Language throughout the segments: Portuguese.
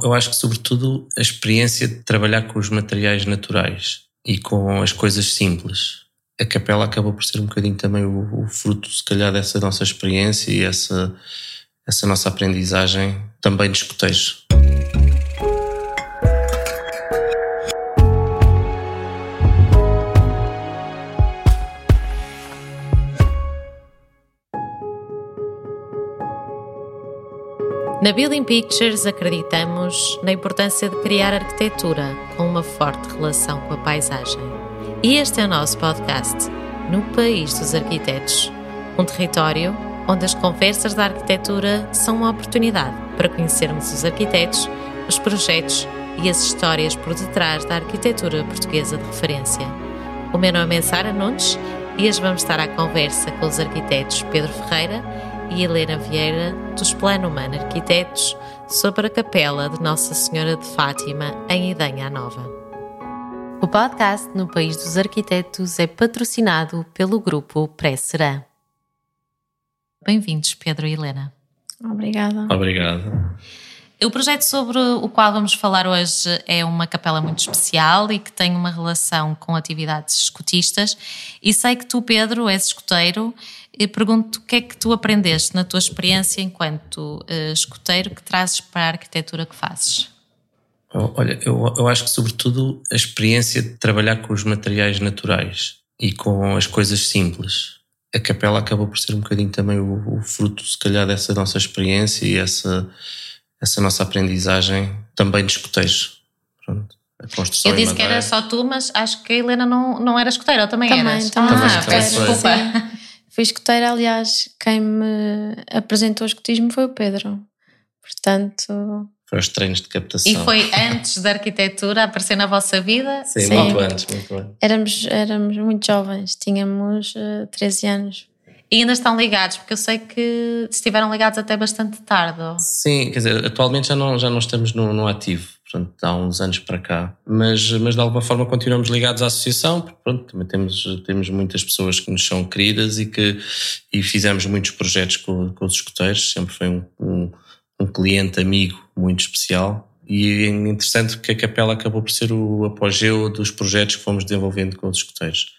Eu acho que, sobretudo, a experiência de trabalhar com os materiais naturais e com as coisas simples. A capela acabou por ser um bocadinho também o, o fruto, se calhar, dessa nossa experiência e essa, essa nossa aprendizagem também de escotejo. Na Building Pictures acreditamos na importância de criar arquitetura com uma forte relação com a paisagem. E este é o nosso podcast, No País dos Arquitetos, um território onde as conversas da arquitetura são uma oportunidade para conhecermos os arquitetos, os projetos e as histórias por detrás da arquitetura portuguesa de referência. O meu nome é Sara Nunes e hoje vamos estar à conversa com os arquitetos Pedro Ferreira e Helena Vieira, dos Plano Humano Arquitetos, sobre a capela de Nossa Senhora de Fátima, em Idenha Nova. O podcast No País dos Arquitetos é patrocinado pelo grupo Pré-Serã. Bem-vindos, Pedro e Helena. Obrigada. Obrigado. O projeto sobre o qual vamos falar hoje é uma capela muito especial e que tem uma relação com atividades escotistas. E sei que tu, Pedro, és escoteiro e pergunto o que é que tu aprendeste na tua experiência enquanto uh, escoteiro que trazes para a arquitetura que fazes? Olha, eu, eu acho que sobretudo a experiência de trabalhar com os materiais naturais e com as coisas simples. A capela acabou por ser um bocadinho também o, o fruto, se calhar, dessa nossa experiência e essa, essa nossa aprendizagem também de escotejo. Pronto. Eu disse que era só tu, mas acho que a Helena não, não era escoteira, ou também, também eras? Também, ah, também desculpa. Fui escoteira, aliás, quem me apresentou o escotismo foi o Pedro. Portanto. Foi os treinos de captação. E foi antes da arquitetura aparecer na vossa vida? Sim, Sim. muito antes, muito antes. Éramos, éramos muito jovens, tínhamos uh, eh, 13 anos. E ainda estão ligados, porque eu sei que estiveram ligados até bastante tarde. Sim, quer dizer, atualmente já não, já não estamos no, no ativo portanto, há uns anos para cá. Mas, mas de alguma forma continuamos ligados à associação, porque pronto, também temos, temos muitas pessoas que nos são queridas e que e fizemos muitos projetos com, com os escuteiros, sempre foi um, um, um cliente amigo muito especial. E é interessante porque a Capela acabou por ser o apogeu dos projetos que fomos desenvolvendo com os escuteiros.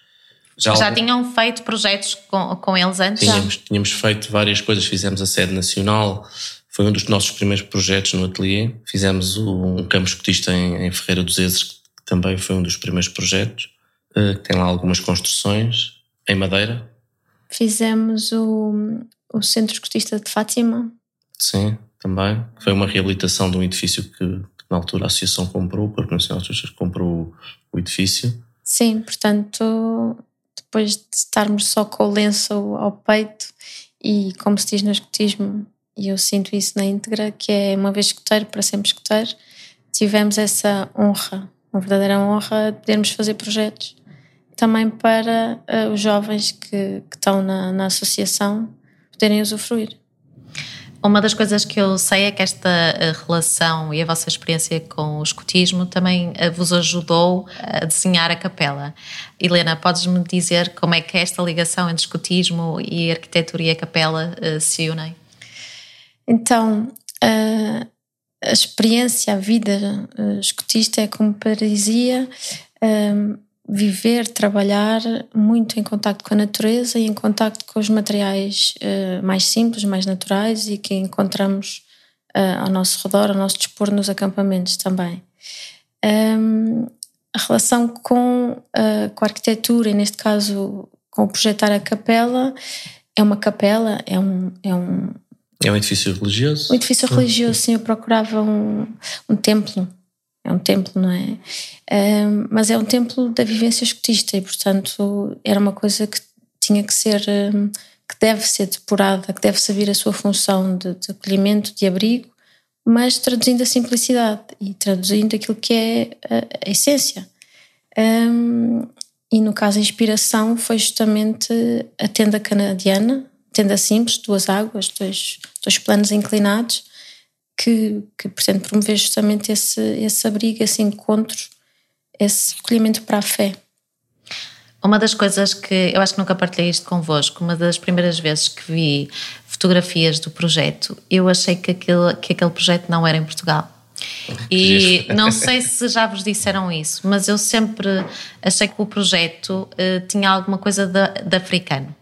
Já, Já algum... tinham feito projetos com, com eles antes? Tínhamos, tínhamos feito várias coisas, fizemos a sede nacional, foi um dos nossos primeiros projetos no ateliê. Fizemos um campo escotista em, em Ferreira dos Ezes, que também foi um dos primeiros projetos. Uh, tem lá algumas construções em madeira. Fizemos o, o Centro Escotista de Fátima. Sim, também. Foi uma reabilitação de um edifício que, que na altura a Associação comprou, o Corpo Nacional de Justiça comprou o, o edifício. Sim, portanto, depois de estarmos só com o lenço ao peito e, como se diz no escotismo, e eu sinto isso na íntegra, que é uma vez escuteiro, para sempre escuteiro, tivemos essa honra, uma verdadeira honra de podermos fazer projetos também para uh, os jovens que, que estão na, na associação poderem usufruir. Uma das coisas que eu sei é que esta eh, relação e a vossa experiência com o escotismo também eh, vos ajudou a desenhar a capela. Helena, podes-me dizer como é que esta ligação entre escotismo e arquitetura e a capela se unem? Então, a, experiência, a vida escotista é como paresia um, viver, trabalhar muito em contato com a natureza e em contato com os materiais uh, mais simples, mais naturais e que encontramos uh, ao nosso redor, ao nosso dispor nos acampamentos também. Um, a relação com, uh, com a arquitetura, e neste caso com o projetar a capela, é uma capela, é um, é um, é um edifício religioso? Um edifício religioso, sim. Eu procurava um, um templo. É um templo, não é? Mas é um templo da vivência escotista e, portanto, era uma coisa que tinha que ser, que deve ser depurada, que deve saber a sua função de, de acolhimento, de abrigo, mas traduzindo a simplicidade e traduzindo aquilo que é a, a essência. Um, e no caso, a inspiração foi justamente a tenda canadiana, tenda simples, duas águas, dois, dois planos inclinados, que, que pretende promover justamente esse, esse abrigo, esse encontro, esse recolhimento para a fé. Uma das coisas que eu acho que nunca partilhei isto convosco, uma das primeiras vezes que vi fotografias do projeto, eu achei que aquele, que aquele projeto não era em Portugal. E não sei se já vos disseram isso, mas eu sempre achei que o projeto uh, tinha alguma coisa de, de africano.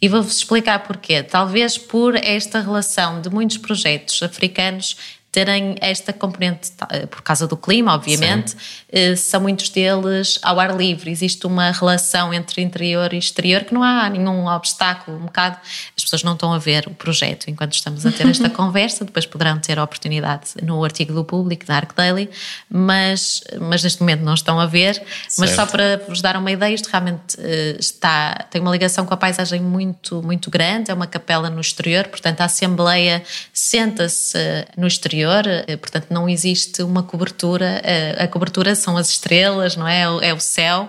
E vou-vos explicar porquê. Talvez por esta relação de muitos projetos africanos terem esta componente, eh, por causa do clima, obviamente, Sim. Eh, são muitos deles ao ar livre. Existe uma relação entre interior e exterior que não há nenhum obstáculo. Um bocado pessoas não estão a ver o projeto enquanto estamos a ter esta conversa, depois poderão ter a oportunidade no artigo do público, da Arc Daily, mas, mas neste momento não estão a ver. Certo. Mas só para vos dar uma ideia, isto realmente eh, está, tem uma ligação com a paisagem muito, muito grande, é uma capela no exterior, portanto a Assembleia senta-se no exterior eh, portanto não existe uma cobertura, eh, a cobertura são as estrelas, não é? É o céu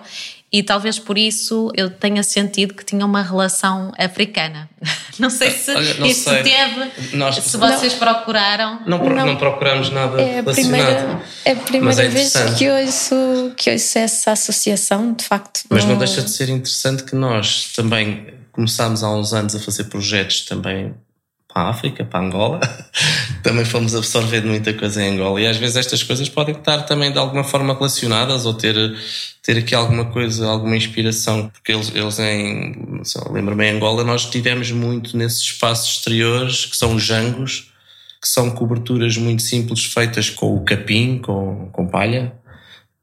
e talvez por isso eu tenha sentido que tinha uma relação africana. Não sei se Olha, não isso sei. teve, Nós, se vocês não, procuraram. Não, não, não, procuramos nada é a primeira, é a primeira é vez que ouço, que ouço essa associação, de facto. Mas não deixa de ser interessante que nós também começámos há uns anos a fazer projetos também para a África, para a Angola. também fomos absorvendo muita coisa em Angola e às vezes estas coisas podem estar também de alguma forma relacionadas ou ter, ter aqui alguma coisa, alguma inspiração, porque eles, eles em, lembro-me em Angola, nós tivemos muito nesses espaços exteriores que são jangos, que são coberturas muito simples feitas com o capim, com, com palha,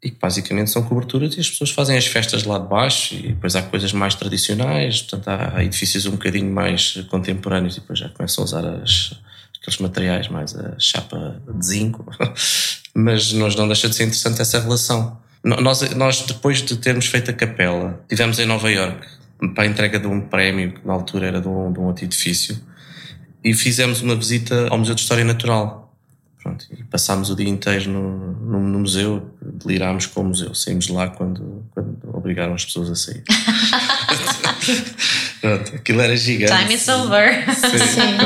e que basicamente são coberturas e as pessoas fazem as festas lá de baixo e depois há coisas mais tradicionais, portanto há, edifícios um bocadinho mais contemporâneos e depois já começam a usar as, aqueles materiais mais a chapa de zinco, mas nós não deixa de ser interessante essa relação. Nós, nós depois de termos feito a capela, tivemos em Nova York para a entrega de um prémio que na altura era de um, de um outro edifício e fizemos uma visita ao Museu de História Natural Pronto, e passámos o dia inteiro no, no, no, museu, delirámos com o museu. Saímos de lá quando, quando obrigaram as pessoas a sair. pronto, aquilo era gigante. Time is over. Sim, Sim.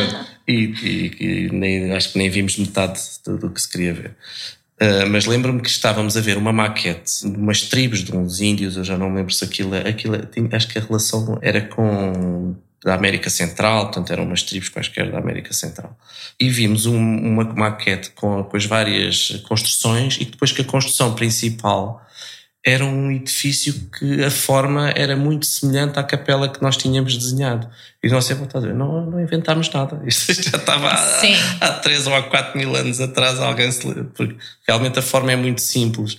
E, e, e, nem, acho que nem vimos metade do, do que se queria ver. Uh, mas lembro-me que estávamos a ver uma maquete de umas tribos de uns índios, eu já não lembro se aquilo, aquilo acho que a relação era com da América Central, portanto eram umas tribos quaisquer da América Central. E vimos um, uma maquete com, com as várias construções e depois que a construção principal era um edifício que a forma era muito semelhante à capela que nós tínhamos desenhado. E nós sempre a não, não inventámos nada. Isto já estava há, há 3 ou há 4 mil anos atrás, alguém se. Porque realmente a forma é muito simples.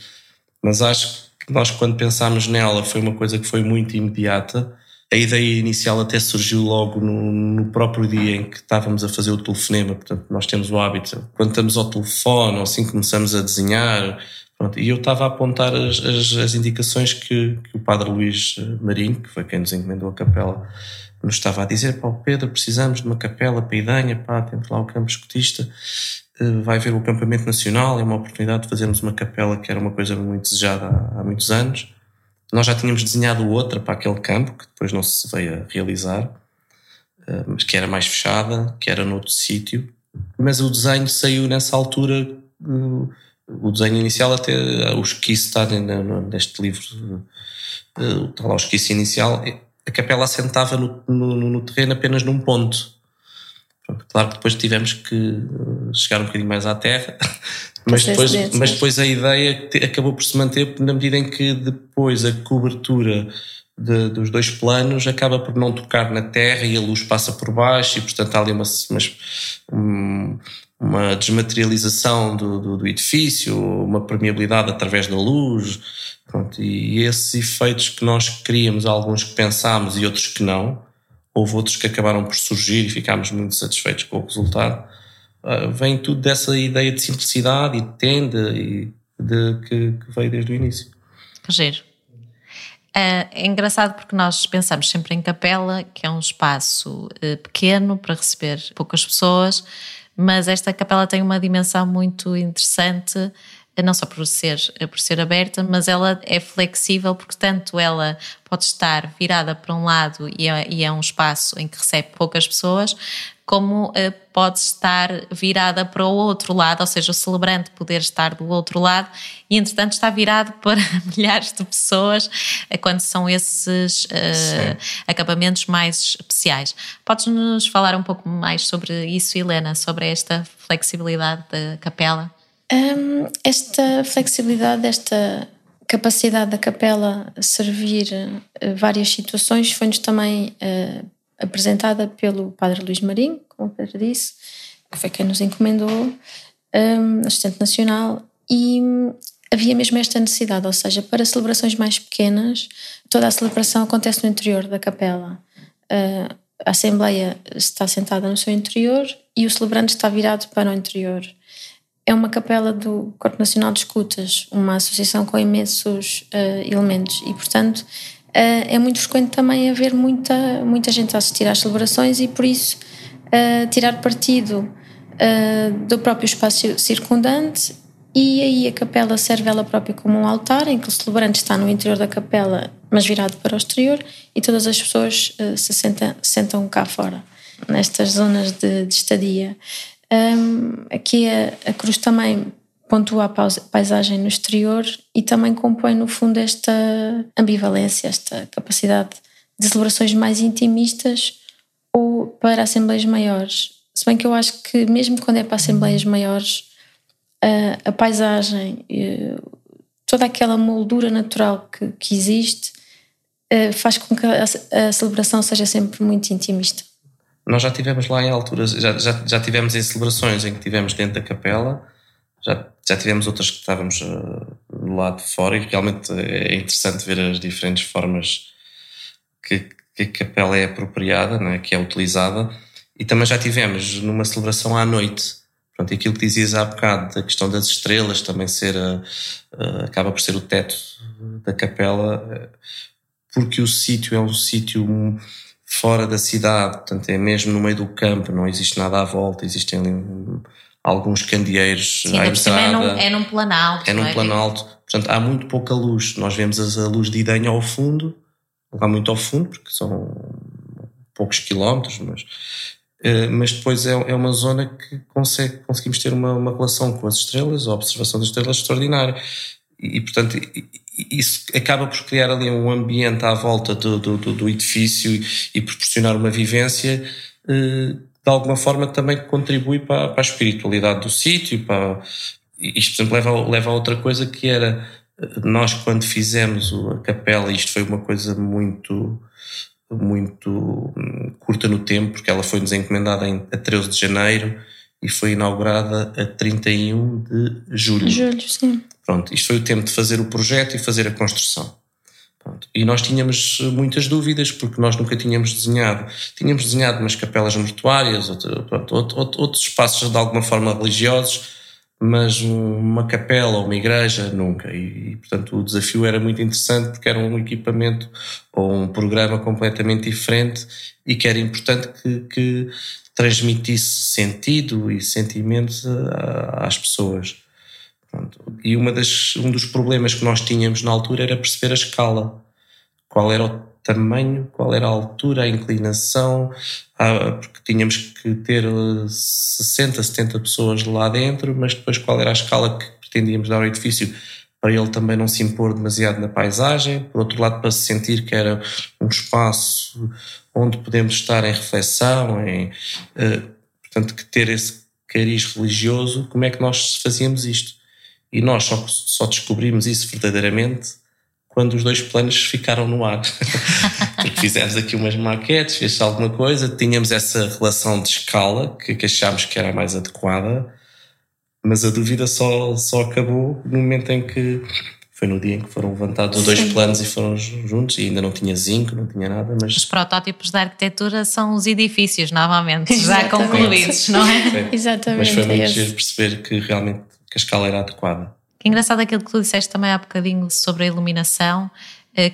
Mas acho que nós, quando pensámos nela, foi uma coisa que foi muito imediata a ideia inicial até surgiu logo no, no, próprio dia em que estávamos a fazer o telefonema. Portanto, nós temos o hábito, quando estamos ao telefone ou assim começamos a desenhar. Pronto, e eu estava a apontar as, as, as indicações que, que, o Padre Luís Marinho, que foi quem nos encomendou a capela, nos estava a dizer: Pá, Pedro, precisamos de uma capela para Idanha, pá, temos lá o campo escotista, eh, vai ver o acampamento nacional, é uma oportunidade de fazermos uma capela que era uma coisa muito desejada há, há muitos anos nós já tínhamos desenhado outra para aquele campo, que depois não se veio a realizar, eh, mas que era mais fechada, que era noutro sítio. Mas o desenho saiu nessa altura, eh, o desenho inicial até, o esquiço está neste livro, eh, está lá o esquiço inicial, a capela assentava no, no, no terreno apenas num ponto. Claro que depois tivemos que chegar um bocadinho mais à terra mas depois, mas depois a ideia acabou por se manter na medida em que depois a cobertura de, dos dois planos acaba por não tocar na terra e a luz passa por baixo e portanto há ali uma, uma, uma desmaterialização do, do, do, edifício, uma permeabilidade através da luz pronto, e esses efeitos que nós queríamos, alguns que pensámos e outros que não, houve outros que acabaram por surgir e ficámos muito satisfeitos com o resultado uh, vem tudo dessa ideia de simplicidade e de tenda e de, que, que veio desde o início. Giro. É, é engraçado porque nós pensamos sempre em capela, que é um espaço uh, pequeno para receber poucas pessoas, mas esta capela tem uma dimensão muito interessante não só por ser, por ser aberta, mas ela é flexível porque tanto ela pode estar virada para um lado e é, e é um espaço em que recebe poucas pessoas, como uh, pode estar virada para o outro lado, ou seja, o celebrante poder estar do outro lado e, entretanto, está virado para milhares de pessoas uh, quando são esses uh, acabamentos mais especiais. Podes-nos falar um pouco mais sobre isso, Helena, sobre esta flexibilidade da capela? Um, esta flexibilidade, esta capacidade da capela servir uh, várias situações foi-nos também uh, apresentada pelo Padre Luís Marinho, como o Pedro disse, que foi quem nos encomendou, um, assistente nacional, e havia mesmo esta necessidade, ou seja, para celebrações mais pequenas, toda a celebração acontece no interior da capela. Uh, a Assembleia está sentada no seu interior e o celebrante está virado para o interior. É uma capela do Corpo Nacional de Escutas, uma associação com imensos uh, elementos e, portanto, uh, é muito frequente também haver muita, muita gente a assistir às celebrações e, por isso, tirar partido do próprio espaço circundante e aí a capela serve ela própria como um altar em que o celebrante está no interior da capela, mas virado para o exterior, e todas as pessoas uh, se sentam, sentam cá fora, nestas zonas de, de estadia. Um, aqui a, a, cruz também pontua a paisagem no exterior e também compõe, no fundo, esta ambivalência, esta capacidade de celebrações mais intimistas ou para assembleias maiores. Se bem que eu acho que, mesmo quando é para assembleias maiores, a, a paisagem, toda aquela moldura natural que, que existe, faz com que a, a, celebração seja sempre muito intimista. Nós já tivemos lá em alturas, já, já, já tivemos em celebrações em que tivemos dentro da capela, já, já tivemos outras que estávamos uh, de fora e realmente é interessante ver as diferentes formas que, que a capela é apropriada, né, que é utilizada. E também já tivemos numa celebração à noite, Pronto, aquilo que dizias há bocado, da questão das estrelas também ser, uh, uh, acaba por ser o teto da capela, porque o sítio é um sítio fora da cidade, portanto é mesmo no meio do campo, não existe nada à volta, existem ali alguns candeeiros Sim, à entrada. É num, é num planalto. É num é? planalto, portanto há muito pouca luz. Nós vemos a luz de Idenha ao fundo, há muito ao fundo, porque são poucos quilómetros, mas eh, mas depois é, é uma zona que consegue, conseguimos ter uma, uma relação com as estrelas, a observação das estrelas extraordinária. E, portanto, isso acaba por criar ali um ambiente à volta do, do, do edifício e, proporcionar uma vivência eh, de alguma forma também contribui para, para a espiritualidade do sítio. Para, isto, por exemplo, leva, leva a outra coisa que era nós, quando fizemos a capela, isto foi uma coisa muito muito hum, curta no tempo, porque ela foi-nos encomendada a 13 de janeiro e foi inaugurada a 31 de julho. Julho, sim. Pronto, isto foi o tempo de fazer o projeto e fazer a construção. Pronto. E nós tínhamos muitas dúvidas, porque nós nunca tínhamos desenhado. Tínhamos desenhado umas capelas mortuárias, outro, pronto, outros espaços de alguma forma religiosos, mas uma capela ou uma igreja nunca. E, e, portanto o desafio era muito interessante porque era um equipamento ou um programa completamente diferente e que era importante que, que transmitisse sentido e sentimentos às pessoas. Pronto. E uma das, um dos problemas que nós tínhamos na altura era perceber a escala. Qual era o tamanho, qual era a altura, a inclinação, porque tínhamos que ter 60, 70 pessoas lá dentro, mas depois qual era a escala que pretendíamos dar ao edifício para ele também não se impor demasiado na paisagem, por outro lado para se sentir que era um espaço onde podemos estar em reflexão, em, eh, portanto que ter esse cariz religioso, como é que nós fazíamos isto? E nós só, só descobrimos isso verdadeiramente quando os dois planos ficaram no ar. Porque fizemos aqui umas maquetes, fez alguma coisa, tínhamos essa relação de escala que, que achámos que era mais adequada, mas a dúvida só, só acabou no momento em que foi no dia em que foram levantados os dois planos e foram juntos e ainda não tinha zinco, não tinha nada, mas... Os protótipos da arquitetura são os edifícios, novamente, já concluídos, não é? Sim. Exatamente. Mas foi muito é perceber que realmente que a escala era adequada. Que engraçado aquilo que tu disseste também há bocadinho sobre a iluminação,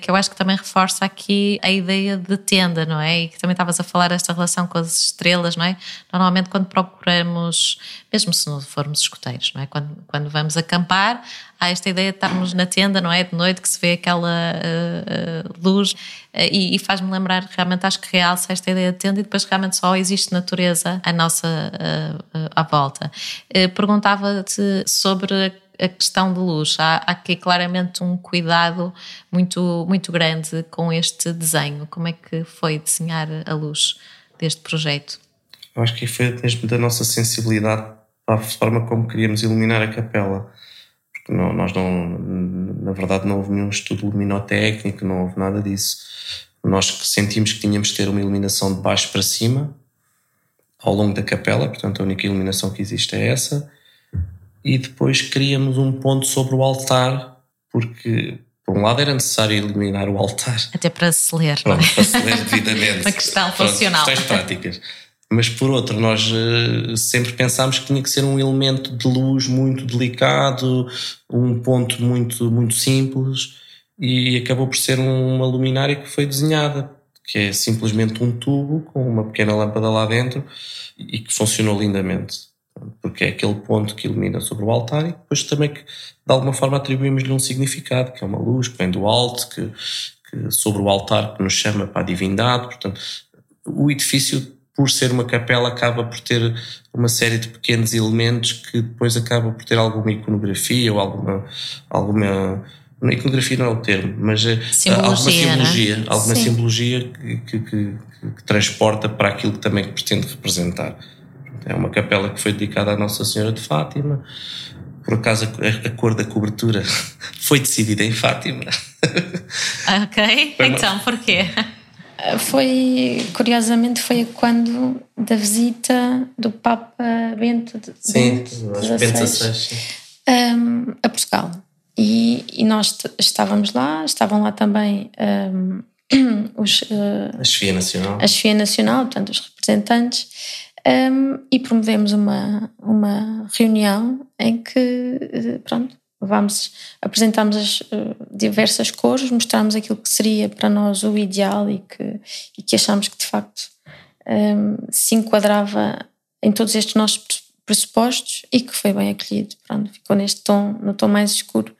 que eu acho que também reforça aqui a ideia de tenda, não é? E que também estavas a falar esta relação com as estrelas, não é? Normalmente quando procuramos, mesmo se não formos escuteiros, não é? Quando, quando vamos acampar, há esta ideia de estarmos na tenda, não é? De noite que se vê aquela uh, uh, luz uh, e, e faz-me lembrar, realmente acho que realça esta ideia de tenda e depois realmente só existe natureza à nossa à volta. Perguntava-te sobre a questão de luz. Há, há aqui claramente um cuidado muito, muito grande com este desenho. Como é que foi desenhar a luz deste projeto? Eu acho que foi mesmo da nossa sensibilidade a forma como queríamos iluminar a capela. Porque não, nós não, na verdade, não houve nenhum estudo luminotécnico, não houve nada disso. Nós sentimos que tínhamos de ter uma iluminação de baixo para cima ao longo da capela, portanto, a única iluminação que existe é essa. E depois queríamos um ponto sobre o altar, porque por um lado era necessário iluminar o altar. Até para se ler. Pronto, para se ler devidamente. Uma questão funcional. Questões práticas. Mas por outro, nós uh, sempre pensámos que tinha que ser um elemento de luz muito delicado, um ponto muito, muito simples, e acabou por ser uma luminária que foi desenhada, que é simplesmente um tubo com uma pequena lâmpada lá dentro e que funcionou lindamente. Porque é aquele ponto que ilumina sobre o altar e depois também que de alguma forma atribuímos-lhe um significado, que é uma luz que vem do alto, que, que sobre o altar que nos chama para a divindade. Portanto, o edifício por ser uma capela, acaba por ter uma série de pequenos elementos que depois acaba por ter alguma iconografia ou alguma. alguma iconografia não é o termo, mas eh, simbologia, alguma simbologia, alguma Sim. simbologia que, que, que, que, transporta para aquilo que também pretende representar. É uma capela que foi dedicada à Nossa Senhora de Fátima. Por acaso a, a cor da cobertura foi decidida em Fátima. Ok, então porquê? Foi, curiosamente, foi quando da visita do Papa Bento sim, XVI um, a Portugal. E, e, nós estávamos lá, estavam lá também um, os, uh, a Chefia Nacional. A Chefia Nacional, portanto, os representantes, um, e promovemos uma, uma reunião em que, eh, pronto, Vamos, apresentamos as uh, diversas cores, mostramos aquilo que seria para nós o ideal e que, e que achamos que de facto um, se enquadrava em todos estes nossos pressupostos e que foi bem acolhido. Pronto, ficou neste tom, no tom mais escuro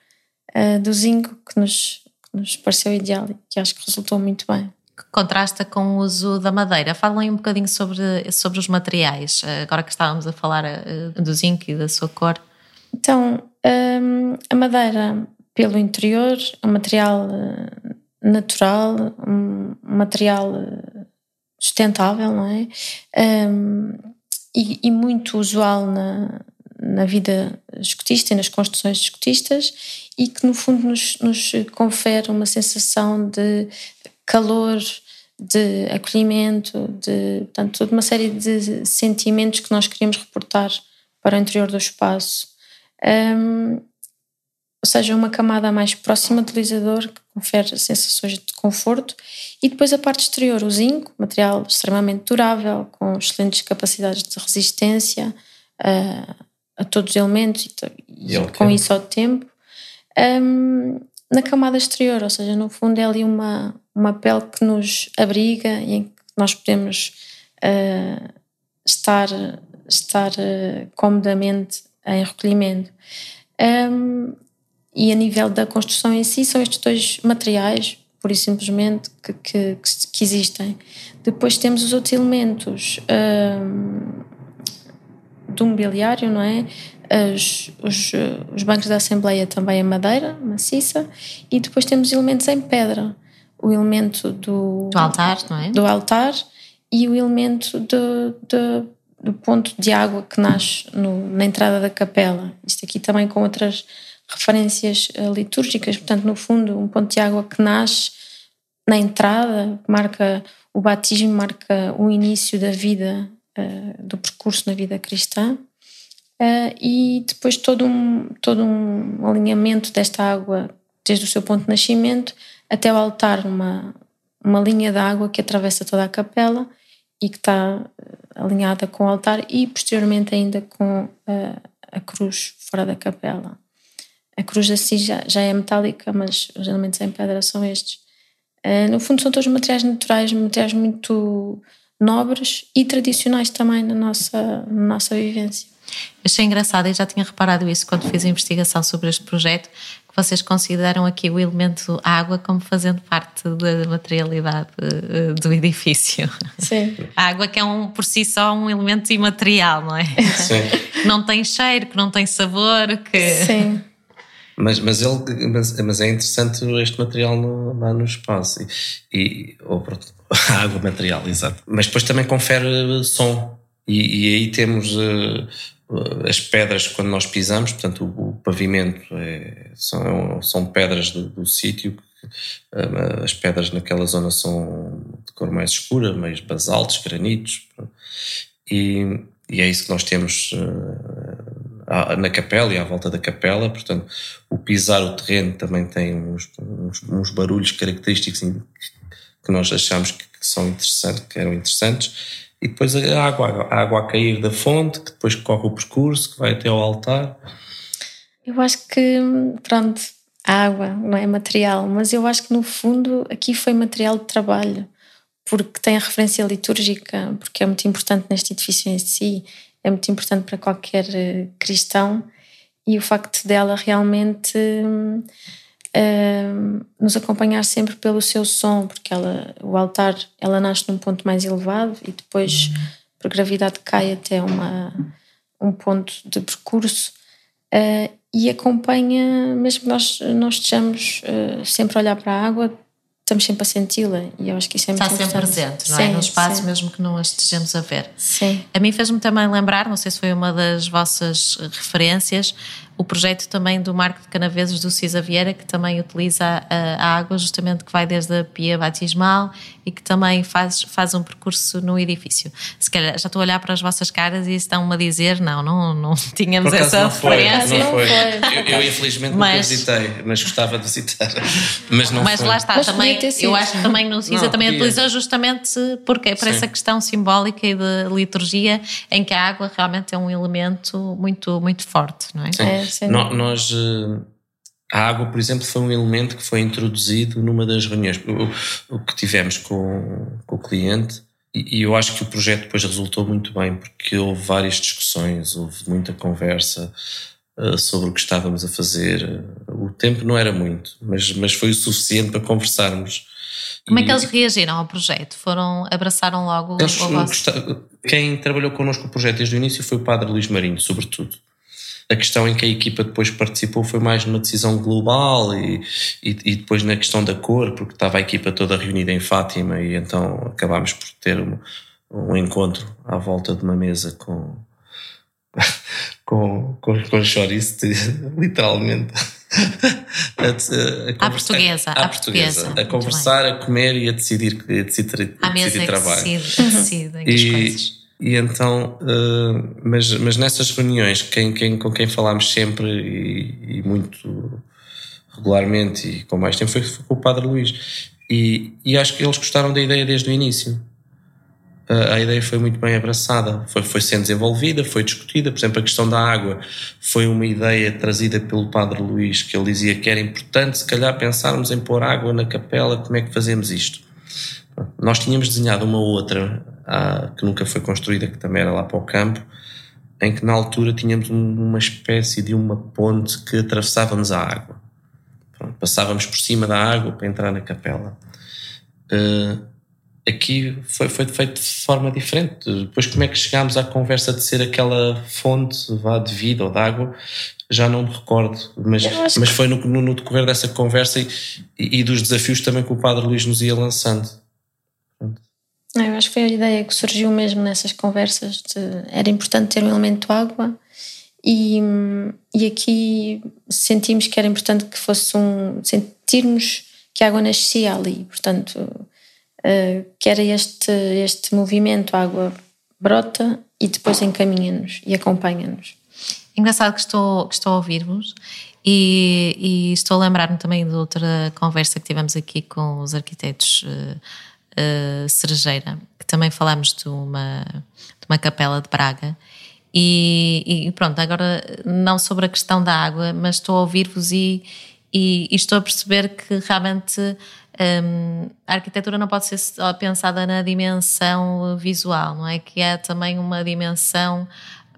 uh, do zinco que nos, que nos pareceu ideal e que acho que resultou muito bem. Contrasta com o uso da madeira. Falem um bocadinho sobre, sobre os materiais, agora que estávamos a falar uh, do zinco e da sua cor. Então, um, a madeira, pelo interior, é um material eh, natural, um material eh, sustentável, não é? Um, e, e, muito usual na, na vida escotista e nas construções escotistas e que no fundo nos, nos confere uma sensação de calor, de acolhimento, de portanto, toda uma série de sentimentos que nós queríamos reportar para o interior do espaço um, ou seja, uma camada mais próxima do utilizador que confere sensações de conforto e depois a parte exterior, o zinco, material extremamente durável, com excelentes capacidades de resistência a, a todos os elementos e, e com isso ao tempo. Um, na camada exterior, ou seja, no fundo é ali uma, uma pele que nos abriga e em que nós podemos uh, estar, estar uh, comodamente em recolhimento. Um, e a nível da construção em si, são estes dois materiais, por e simplesmente, que, que, que existem. Depois temos os outros elementos um, do mobiliário, não é? As, os, os bancos da Assembleia também em madeira, maciça, e depois temos elementos em pedra. O elemento do, do altar, não é? Do altar e o elemento do, do, do ponto de água que nasce no, na entrada da capela. Isto aqui também com outras referências uh, litúrgicas, portanto, no fundo, um ponto de água que nasce na entrada, que marca o batismo, marca o início da vida, uh, do percurso na vida cristã. Uh, e depois todo um, todo um alinhamento desta água, desde o seu ponto de nascimento até o altar, uma, uma linha de água que atravessa toda a capela e que está eh, alinhada com o altar e posteriormente ainda com a, eh, a cruz fora da capela. A cruz assim já, já é metálica, mas os elementos em pedra são estes. Uh, no fundo, são todos materiais naturais, materiais muito nobres e tradicionais também na nossa, na nossa vivência. Achei engraçado, e já tinha reparado isso quando fiz a investigação sobre este projeto, vocês consideram aqui o elemento água como fazendo parte da materialidade uh, do edifício. Sim. A água que é um, por si só um elemento imaterial, não é? Sim. que não tem cheiro, que não tem sabor, que... Sim. Mas, mas, ele, mas, mas é interessante este material no, lá no espaço. E, e ou, pronto, a água material, exato. Mas depois também confere som. E, e aí temos uh, as pedras quando nós pisamos, portanto o, o pavimento é, são, são pedras do, do sítio, as pedras naquela zona são de cor mais escura, mais basaltos, granitos, e, e é isso que nós temos na capela e à volta da capela, portanto o pisar o terreno também tem uns, uns, uns barulhos característicos que nós achamos que, que são interessantes, que eram interessantes e depois a água, a água a cair da fonte, que depois corre o percurso, que vai até ao altar. Eu acho que, pronto, água não é? Material, mas eu acho que no fundo aqui foi material de trabalho, porque tem a referência litúrgica, porque é muito importante neste edifício em si, é muito importante para qualquer eh, cristão, e o facto dela realmente nos acompanhar sempre pelo seu som, porque ela, o altar ela nasce num ponto mais elevado e depois, por gravidade, cai até uma, um ponto de percurso uh, e acompanha, mesmo que nós não estejamos uh, sempre a olhar para a água, estamos sempre a senti-la e eu acho que isso é Está muito sempre presente, não é? no espaço, sim. mesmo que não a estejamos a ver. Sim. A mim fez-me também lembrar, não sei se foi uma das vossas referências, o projeto também do Marco de Canaveses do Cisa Vieira, que também utiliza a, a, água justamente que vai desde a pia batismal e que também faz, faz um percurso no edifício. Se calhar já estou a olhar para as vossas caras e estão-me a dizer, não, não, não tínhamos essa não referência. Não foi, não foi. Eu, eu infelizmente mas, nunca visitei, mas gostava de visitar. Mas não Mas foi. lá está, mas também, eu acho que também no Cisa também utilizou justamente porque, para Sim. essa questão simbólica e de liturgia, em que a água realmente é um elemento muito, muito forte, não é? Sim. É, sim. No- Nós, eh, a água, por exemplo, foi um elemento que foi introduzido numa das reuniões que tivemos com, com o cliente. E eu acho que o projeto depois resultou muito bem, porque houve várias discussões, houve muita conversa eh, sobre o que estávamos a fazer. O tempo não era muito, mas, mas foi o suficiente para conversarmos. Como é que eles reagiram ao projeto? Foram, abraçaram logo eles o vosso... Quem trabalhou connosco o projeto desde o início foi o Padre Luís Marinho, sobretudo. A questão em que a equipa depois participou foi mais numa decisão global e, e, e depois na questão da cor, porque estava a equipa toda reunida em Fátima e então acabámos por ter um, um encontro à volta de uma mesa com com, com, com chouriço, literalmente. A, a À portuguesa, à à portuguesa, portuguesa, a conversar, a comer e a decidir, a decidir, a decidir trabalho. decide, decidem as E. e então, eh, mas, mas nessas reuniões, quem, quem, com quem falámos sempre e, e muito regularmente e com mais tempo foi, foi com o Padre Luís. E, e acho que eles gostaram da ideia desde o início. A, a ideia foi muito bem abraçada, foi, foi sendo desenvolvida, foi discutida. Por exemplo, a questão da água foi uma ideia trazida pelo Padre Luís, que ele dizia que era importante, se calhar, pensarmos em pôr água na capela, como é que fazemos isto? Nós tínhamos desenhado uma outra, que nunca foi construída, que também era lá para o campo, em que na altura tínhamos um- uma espécie de uma ponte que atravessávamos a água. Pronto, passávamos por cima da água para entrar na capela. Ah, aqui foi, foi feito de forma diferente. Depois, como é que chegámos à conversa de ser aquela fonte vá, de vida ou de água? Já não me recordo, mas, mas foi no, no- no decorrer dessa conversa e, e- e dos desafios também que o Padre Luís nos ia lançando. Não, Eu acho que foi a ideia que surgiu mesmo nessas conversas. de- era importante ter um elemento água e, e aqui sentimos que era importante que fosse um. sentirmos que a água nascia ali. Portanto, eh, que era este, este movimento: a água brota e depois encaminha-nos e acompanha-nos. Engraçado que estou, que estou a ouvir-vos e, e estou a lembrar-me também de outra conversa que tivemos aqui com os arquitetos eh, eh, Cerejeira, que também falámos de uma, de uma capela de Braga. E, e pronto, agora não sobre a questão da água, mas estou a ouvir-vos e, e, e estou a perceber que realmente hum, a arquitetura não pode ser só pensada na dimensão visual, não é? Que é também uma dimensão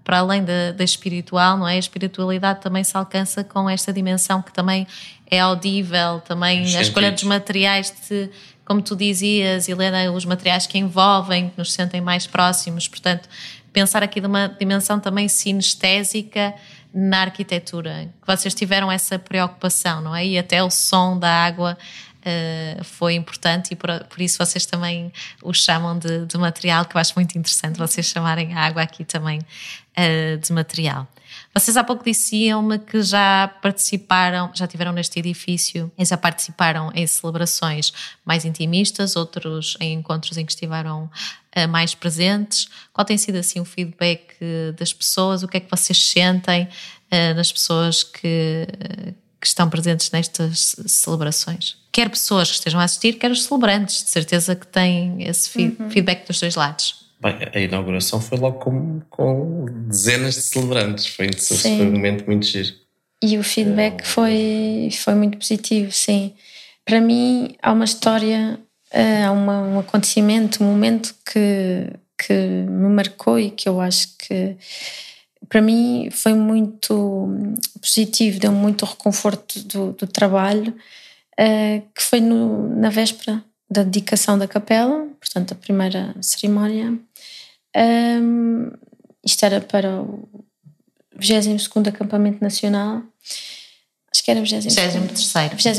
para além da, da espiritual, não é? A espiritualidade também se alcança com esta dimensão que também é audível, também Os a escolha dos materiais, de, como tu dizias, Helena, os materiais que envolvem, que nos sentem mais próximos, portanto, pensar aqui de uma dimensão também sinestésica na arquitetura, que vocês tiveram essa preocupação, não é? E até o som da água uh, foi importante e por, por, isso vocês também o chamam de, de, material, que eu acho muito interessante vocês chamarem a água aqui também uh, de material. Vocês há pouco diziam-me que já participaram, já tiveram neste edifício já participaram em celebrações mais intimistas, outros em encontros em que estiveram uh, mais presentes. Qual tem sido assim o feedback das pessoas? O que é que vocês sentem uh, nas pessoas que, que estão presentes nestas celebrações? Quer pessoas que estejam a assistir, quer os celebrantes, de certeza que têm esse uhum. feedback dos dois lados. Bem, a inauguração foi logo com, com dezenas de celebrantes, foi, foi um momento muito giro. E o feedback foi, foi muito positivo, sim. Para mim, há uma história, eh, há uma, um acontecimento, um momento que, que me marcou e que eu acho que para mim foi muito positivo, deu muito reconforto do, do trabalho, uh, que foi no, na véspera da dedicação da capela, portanto a primeira cerimónia, um, isto era para o 22 Acampamento Nacional. Acho que era o 23.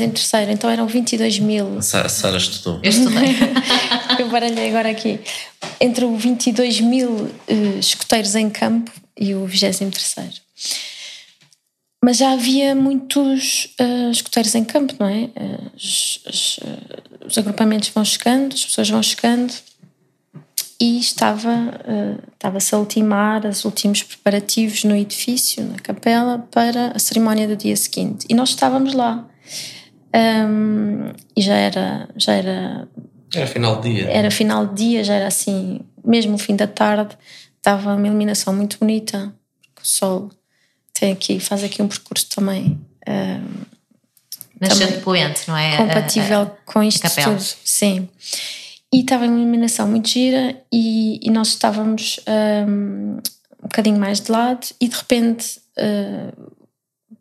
23, então eram 22 mil. A Sara estudou. Eu estudei. Eu baralhei agora aqui. Entre o 22 mil uh, escoteiros em campo e o 23. Mas já havia muitos uh, escoteiros em campo, não é? Uh, os, os, uh, os agrupamentos vão chegando, as pessoas vão chegando e estava, uh, estava-se a ultimar os últimos preparativos no edifício, na capela, para a cerimónia do dia seguinte. E nós estávamos lá. Um, e já era, já era. Era final de dia. Era final de dia, já era assim, mesmo o fim da tarde, estava uma iluminação muito bonita. O sol tem aqui, faz aqui um percurso também. Um, Nascente poente, não é? Compatível a, a, com isto tudo. Sim. E estava uma iluminação muito gira e, e nós estávamos um, um bocadinho mais de lado e de repente uh,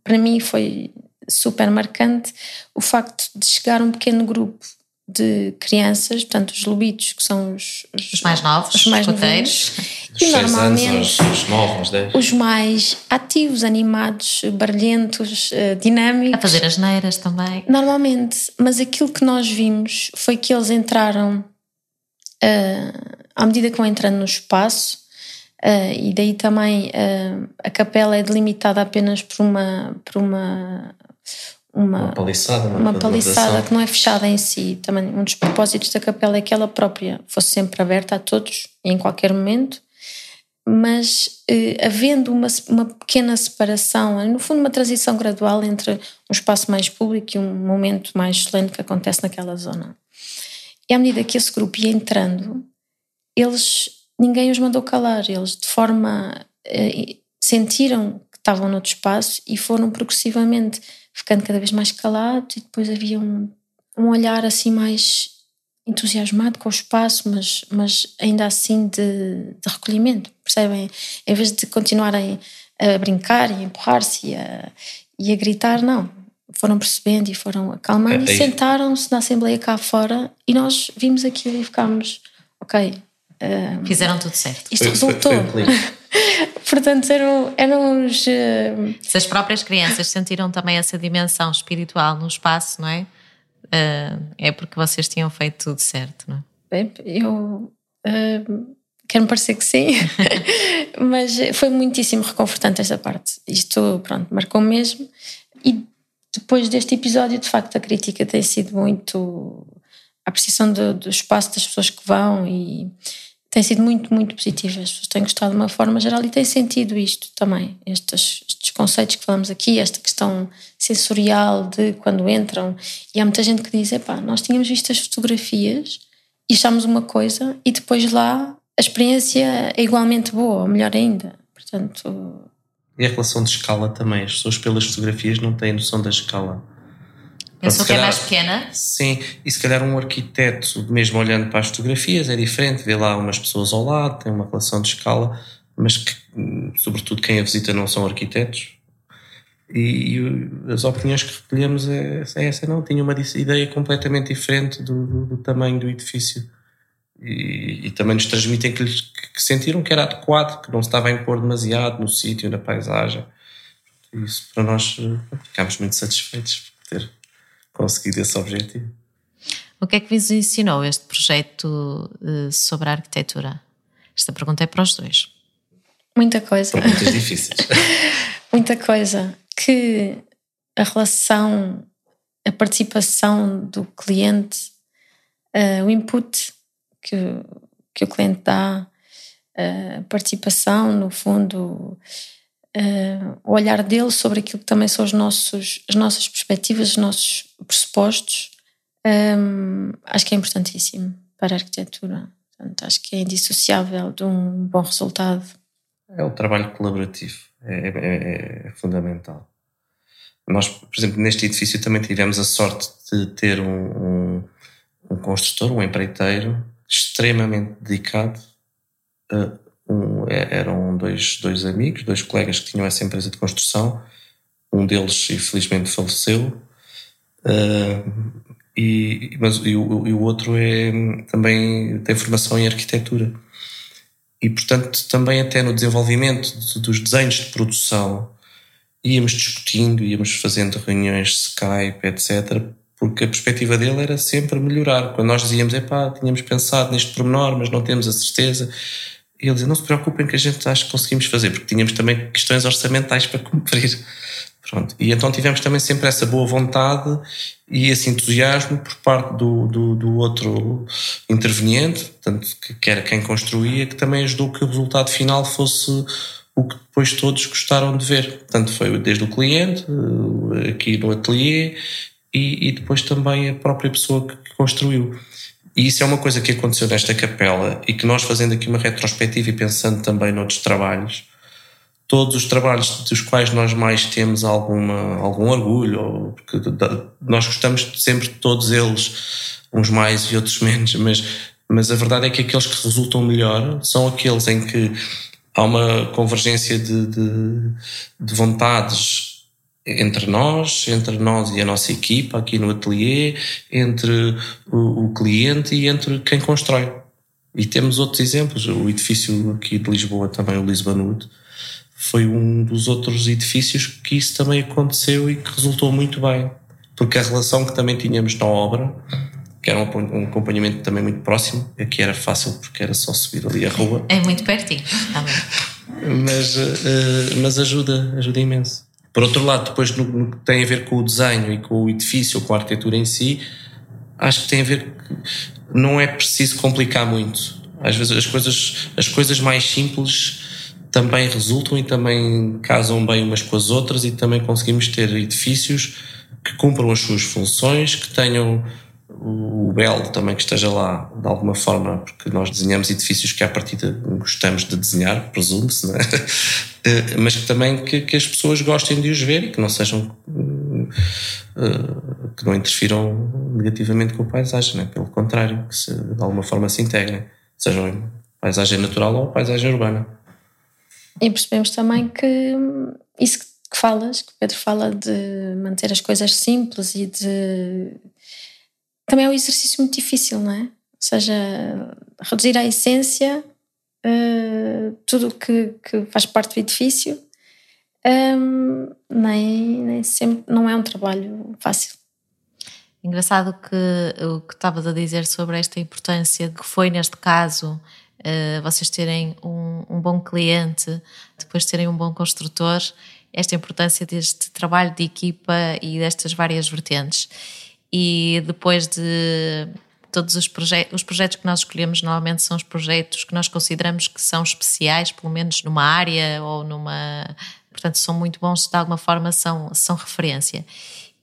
para mim foi super marcante o facto de chegar um pequeno grupo de crianças, portanto os lobitos que são os, os, os mais novos, os mais novos, e normalmente anos, os, novos, os mais ativos, animados, barulhentos, uh, dinâmicos. A fazer as neiras também. Normalmente, mas aquilo que nós vimos foi que eles entraram uh, à medida que vão entrando no espaço, uh, e daí também uh, a capela é delimitada apenas por uma. Por uma uma, uma paliçada, uma, uma paliçada que não é fechada em si. Também um dos propósitos da capela é que ela própria fosse sempre aberta a todos em qualquer momento, mas eh, havendo uma, uma pequena separação, no fundo, uma transição gradual entre um espaço mais público e um momento mais solene que acontece naquela zona. E à medida que esse grupo ia entrando, eles ninguém os mandou calar, eles de forma eh, sentiram que estavam noutro espaço e foram progressivamente ficando cada vez mais calados e depois havia um, um olhar assim mais entusiasmado com o espaço, mas, mas ainda assim de, de recolhimento, percebem? Em vez de continuarem a brincar e a empurrar-se e a, e a gritar, não, foram percebendo e foram acalmando é, e sentaram-se na Assembleia cá fora e nós vimos aquilo e ficámos, ok. Um, Fizeram tudo certo. Isto foi, resultou. Foi, foi Portanto, eram, eram os. Uh... Se as próprias crianças sentiram também essa dimensão espiritual no espaço, não é? Uh, é porque vocês tinham feito tudo certo, não é? Bem, eu. Uh, Quero-me parecer que sim, mas foi muitíssimo reconfortante esta parte. Isto, pronto, marcou mesmo. E depois deste episódio, de facto, a crítica tem sido muito. a apreciação do, do espaço das pessoas que vão e tem sido muito, muito positiva. As pessoas têm gostado de uma forma geral e têm sentido isto também, estes, estes conceitos que falamos aqui, esta questão sensorial de quando entram. E há muita gente que diz: epá, nós tínhamos visto as fotografias e achámos uma coisa e depois lá a experiência é igualmente boa, ou melhor ainda. Portanto, e a relação de escala também. As pessoas pelas fotografias não têm noção da escala. Pensou que é mais pequena? Sim, e se calhar um arquiteto, mesmo olhando para as fotografias, é diferente, vê lá umas pessoas ao lado, tem uma relação de escala, mas que, sobretudo quem a visita não são arquitetos. E, e as opiniões que recolhemos é, é, essa, não, tinha uma ideia completamente diferente do, do, do tamanho do edifício. E, e, também nos transmitem que, que, sentiram que era adequado, que não se estava a impor demasiado no sítio, na paisagem. Isso para nós ficámos muito satisfeitos por ter conseguido esse objetivo. O que é que vos ensinou este projeto uh, sobre a arquitetura? Esta pergunta é para os dois. Muita coisa. Perguntas difíceis. Muita coisa. Que a relação, a participação do cliente, uh, o input que, que o cliente dá, a participação, no fundo, o olhar dele sobre aquilo que também são os nossos, as nossas perspectivas, os nossos pressupostos, um, acho que é importantíssimo para a arquitetura. Portanto, acho que é indissociável de um bom resultado. É o trabalho colaborativo, é, é, é fundamental. Nós, por exemplo, neste edifício também tivemos a sorte de ter um, um, um construtor, um empreiteiro, extremamente dedicado. Um, é, eram dois, dois amigos, dois colegas que tinham essa empresa de construção. Um deles, infelizmente, faleceu. Uh, e, mas, e, o, e o outro é, também tem formação em arquitetura. E, portanto, também até no desenvolvimento dos desenhos de produção, íamos discutindo, íamos fazendo reuniões Skype, etc., porque a perspectiva dele era sempre melhorar. Quando nós dizíamos, epá, tínhamos pensado neste pormenor, mas não temos a certeza, ele dizia, não se preocupem que a gente acha que conseguimos fazer, porque tínhamos também questões orçamentais para cumprir. Pronto. E então tivemos também sempre essa boa vontade e esse entusiasmo por parte do, do, do outro interveniente, portanto, que era quem construía, que também ajudou que o resultado final fosse o que depois todos gostaram de ver. Portanto, foi desde o cliente, eh, aqui no ateliê, e, e depois também a própria pessoa que, construiu. E isso é uma coisa que aconteceu nesta capela e que nós fazendo aqui uma retrospectiva e pensando também noutros trabalhos, todos os trabalhos dos quais nós mais temos alguma, algum orgulho, porque nós gostamos sempre de todos eles, uns mais e outros menos, mas, mas a verdade é que aqueles que resultam melhor são aqueles em que há uma convergência de, de, de vontades entre nós, entre nós e a nossa equipa aqui no ateliê, entre o, o cliente e entre quem constrói. E temos outros exemplos, o edifício aqui de Lisboa também, o Lisbonwood, foi um dos outros edifícios que isso também aconteceu e que resultou muito bem. Porque a relação que também tínhamos na obra, que era um, acompanhamento também muito próximo, aqui era fácil porque era só subir ali a rua. É muito pertinho, também. mas, uh, mas ajuda, ajuda imenso. Por outro lado, depois no, no, que tem a ver com o desenho e com o edifício, com a arquitetura em si, acho que tem a ver que não é preciso complicar muito. Às vezes as coisas, as coisas mais simples também resultam e também casam bem umas com as outras e também conseguimos ter edifícios que cumpram as suas funções, que tenham o belo também que esteja lá de alguma forma, porque nós desenhamos edifícios que à partida gostamos de desenhar, presume-se, é? Eh, mas também que, que, as pessoas gostem de os ver e que não sejam eh, que não interfiram negativamente com a paisagem, é? pelo contrário, que se, de alguma forma se integrem, sejam paisagem natural ou paisagem urbana. E percebemos também que isso que falas, que o Pedro fala de manter as coisas simples e de. Também é um exercício muito difícil, não é? Ou seja, reduzir a essência, uh, tudo que, que faz parte do edifício, um, nem, nem sempre. não é um trabalho fácil. Engraçado que o que estavas a dizer sobre esta importância que foi neste caso uh, vocês terem um, um, bom cliente, depois terem um bom construtor, esta importância deste trabalho de equipa e destas várias vertentes. E depois de todos os projetos, os projetos que nós escolhemos normalmente são os projetos que nós consideramos que são especiais, pelo menos numa área ou numa. Portanto, são muito bons, de alguma forma são, são referência.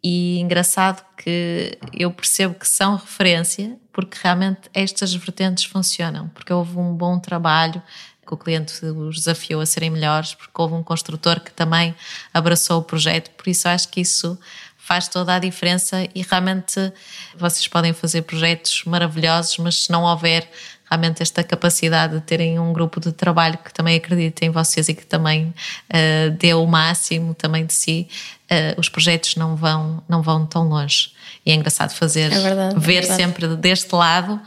E engraçado que eu percebo que são referência porque realmente estas vertentes funcionam, porque houve um bom trabalho que o cliente os desafiou a serem melhores, porque houve um construtor que também abraçou o projeto, por isso acho que isso faz toda a diferença e realmente vocês podem fazer projetos maravilhosos, mas se não houver realmente esta capacidade de terem um grupo de trabalho que também acredita em vocês e que também uh, dê o máximo também de si, uh, os projetos não vão, não vão tão longe. E é engraçado fazer, é verdade, é ver é sempre deste lado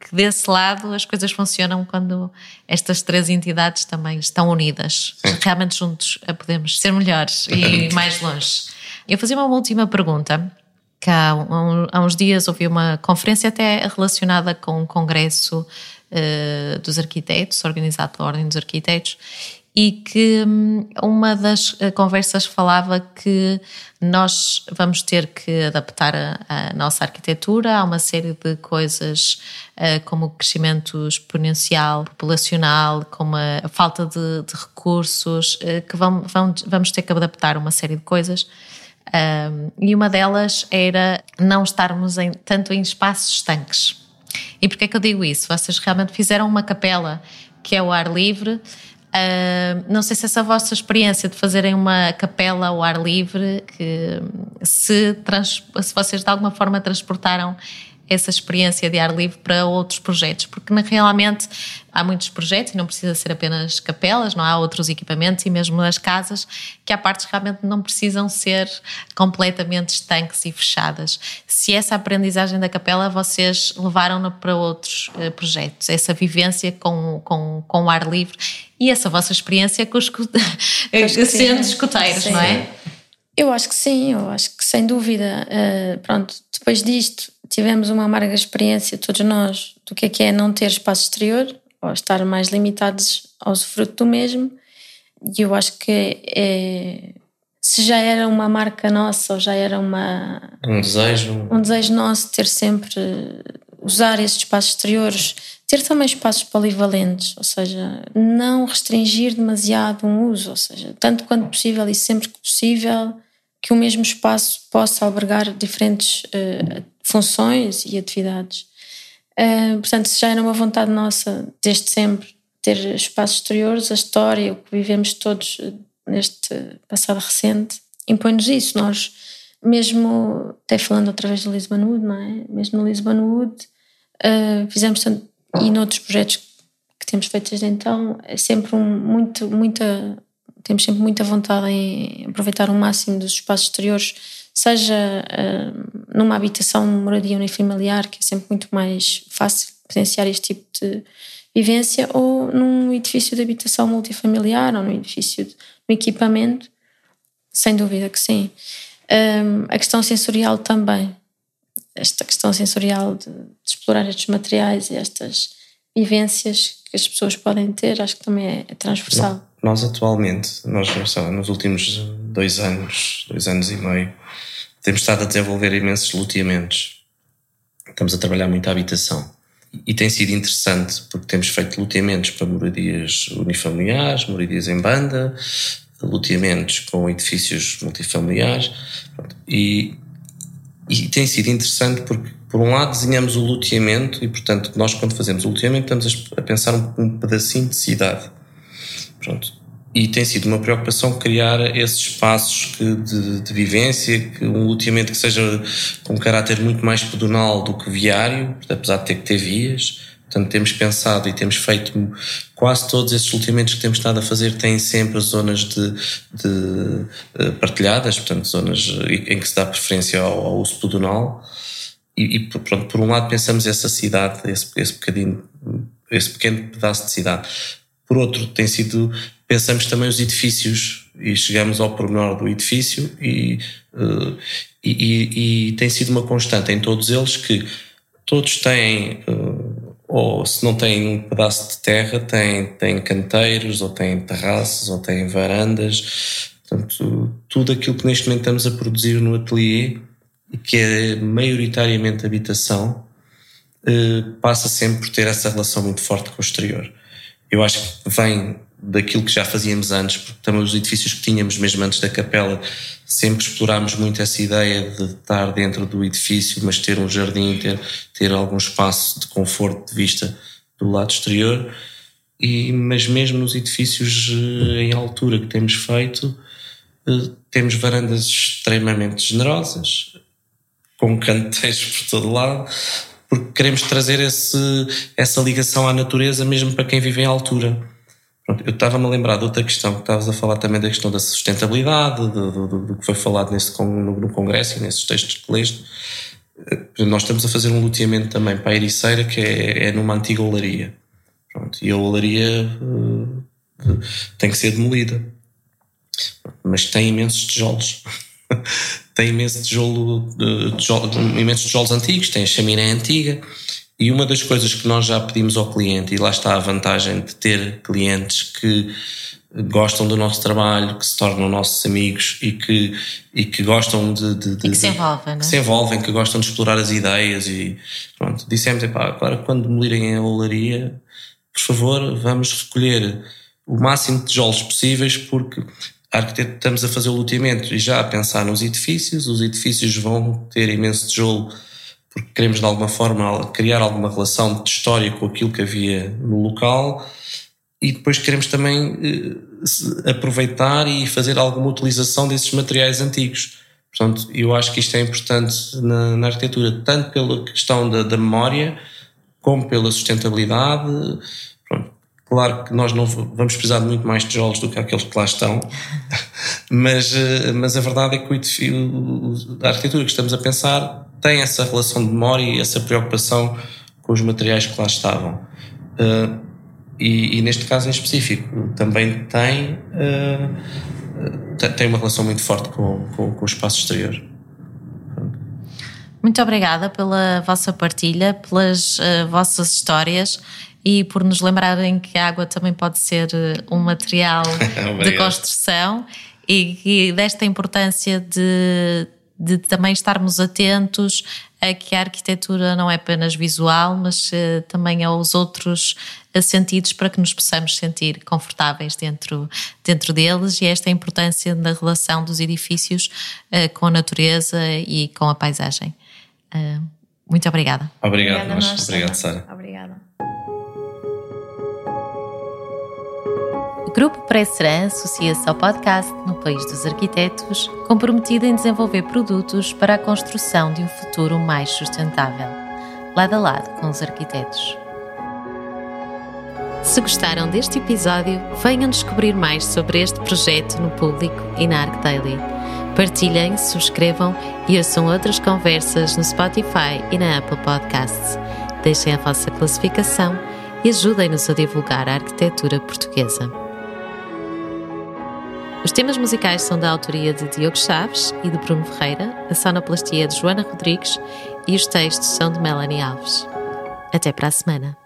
que desse lado as coisas funcionam quando estas três entidades também estão unidas. Sim. Realmente juntos podemos ser melhores e mais longe. Eu fazia uma última pergunta que há, há uns dias houve uma conferência até relacionada com um congresso uh, dos arquitetos, organizado pela Ordem dos Arquitetos, e que hum, uma das eh, conversas falava que nós vamos ter que adaptar a, a nossa arquitetura a uma série de coisas uh, como o crescimento exponencial, populacional, como a, falta de, de recursos, que vamos, vamos ter que adaptar uma série de coisas. Um, e uma delas era não estarmos em, tanto em espaços estanques. E porquê é que eu digo isso? Vocês realmente fizeram uma capela que é o ar livre, Uh, não sei se essa vossa experiência de fazerem uma capela ao ar livre, que se, trans, se vocês de alguma forma transportaram essa experiência de ar livre para outros projetos, porque realmente há muitos projetos e não precisa ser apenas capelas, não há outros equipamentos e mesmo as casas que há partes que realmente não precisam ser completamente estanques e fechadas. Se essa aprendizagem da capela vocês levaram para outros uh, projetos, essa vivência com, com, com o ar livre e essa vossa experiência com os sendo escuteiros, não é? Eu acho que sim, eu acho que sem dúvida. Uh, pronto, depois disto tivemos uma amarga experiência, todos nós, do que é que é não ter espaço exterior ou estar mais limitados ao usufruto do mesmo. E eu acho que é, se já era uma marca nossa ou já era uma um desejo um desejo nosso ter sempre usar esses espaços exteriores ter também espaços polivalentes ou seja não restringir demasiado um uso ou seja tanto quanto possível e sempre que possível que o mesmo espaço possa albergar diferentes uh, funções e atividades. Uh, portanto, se já era uma vontade nossa, desde sempre, ter espaços exteriores, a história, o que vivemos todos eh, neste passado recente, impõe-nos isso. Nós, mesmo, até falando através do Lisbon Wood, não é? Mesmo no Lisbon Wood, uh, fizemos tanto, e noutros projetos que temos feito desde então, é sempre um, muito, muita, temos sempre muita vontade em aproveitar o máximo dos espaços exteriores seja numa habitação, moradia unifamiliar, que é sempre muito mais fácil potenciar este tipo de vivência, ou num edifício de habitação multifamiliar, ou num edifício de um equipamento, sem dúvida que sim. Um, a questão sensorial também, esta questão sensorial de, de explorar estes materiais e estas vivências que as pessoas podem ter, acho que também é, é transversal. Nós atualmente, nós nos últimos dois anos, dois anos e meio, temos estado a desenvolver imensos loteamentos. Estamos a trabalhar muito a habitação. E tem sido interessante porque temos feito loteamentos para moradias unifamiliares, moradias em banda, loteamentos com edifícios multifamiliares. E, e tem sido interessante porque, por um lado, desenhamos o loteamento e, portanto, nós, quando fazemos o loteamento, estamos a pensar um, um pedacinho de cidade. Pronto e tem sido uma preocupação criar esses espaços que, de, de, vivência, que um loteamento que seja com um caráter muito mais pedonal do que viário, apesar de ter que ter vias. Portanto, temos pensado e temos feito quase todos esses loteamentos que temos estado a fazer têm sempre zonas de, de eh, partilhadas, portanto, zonas em que se dá preferência ao, ao uso pedonal. E, e, pronto, por um lado pensamos essa cidade, esse, esse esse pequeno pedaço de cidade. Por outro, tem sido pensamos também os edifícios e chegamos ao pormenor do edifício e, uh, e, e, e, tem sido uma constante em todos eles que todos têm, uh, ou se não têm um pedaço de terra, têm, têm canteiros, ou têm terraças, ou têm varandas. Portanto, tudo aquilo que neste momento estamos a produzir no ateliê, que é maioritariamente habitação, uh, passa sempre por ter essa relação muito forte com o exterior. Eu acho que vem daquilo que já fazíamos antes, porque também os edifícios que tínhamos mesmo antes da capela, sempre explorámos muito essa ideia de estar dentro do edifício, mas ter um jardim, ter, ter algum espaço de conforto de vista do lado exterior. E, mas mesmo nos edifícios eh, em altura que temos feito, eh, temos varandas extremamente generosas, com canteiros por todo lado, porque queremos trazer esse, essa ligação à natureza mesmo para quem vive em altura. Pronto, eu estava-me a lembrar de outra questão, que estavas a falar também da questão da sustentabilidade, do, do, do que foi falado nesse, no, no Congresso e nesses textos que leste. Eh, nós estamos a fazer um loteamento também para a Ericeira, que é, é numa antiga olaria. Pronto, e a olaria uh, tem que ser demolida. Mas tem imensos tijolos. tem imenso tijolo, tijolo, imensos tijolos antigos, tem a chaminé antiga. E uma das coisas que nós já pedimos ao cliente, e lá está a vantagem de ter clientes que gostam do nosso trabalho, que se tornam nossos amigos e que, e que gostam de, de, de e que se envolvem, que é? se envolvem, que gostam de explorar as ideias e pronto, dissemos, epá, agora quando demolirem a olaria, por favor, vamos recolher o máximo de tijolos possíveis porque arquiteto estamos a fazer o loteamento e já a pensar nos edifícios, os edifícios vão ter imenso tijolo porque queremos de alguma forma criar alguma relação de história com aquilo que havia no local e depois queremos também eh, aproveitar e fazer alguma utilização desses materiais antigos. Portanto, eu acho que isto é importante na, na arquitetura, tanto pela questão da, da memória, como pela sustentabilidade. Claro que nós não vamos precisar de muito mais tijolos do que aqueles que lá estão, mas, eh, mas a verdade é que o, a arquitetura que estamos a pensar tem essa relação de memória e essa preocupação com os materiais que lá estavam. Uh, e, e, neste caso em específico também tem, uh, tem uma relação muito forte com, com, com o espaço exterior. Muito obrigada pela vossa partilha, pelas uh, vossas histórias e por nos lembrarem que a água também pode ser um material de construção e, e desta importância de, de também estarmos atentos a que a arquitetura não é apenas visual, mas uh, também aos outros uh, sentidos para que nos possamos sentir confortáveis dentro, dentro deles e esta é a importância da relação dos edifícios uh, com a natureza e com a paisagem. muito obrigada. Obrigado, obrigada, nós, obrigado Sara. Obrigada. Grupo Presseran associa-se ao podcast No País dos Arquitetos, comprometido em desenvolver produtos para a construção de um futuro mais sustentável, lado a lado com os arquitetos. Se gostaram deste episódio, venham descobrir mais sobre este projeto no público e na ArcDaily. Partilhem, subscrevam e ouçam outras conversas no Spotify e na Apple Podcasts. Deixem a vossa classificação e ajudem-nos a divulgar a arquitetura portuguesa. Os temas musicais são da autoria de Diogo Chaves e de Bruno Ferreira, a sonoplastia de Joana Rodrigues e os textos são de Melanie Alves. Até para a semana.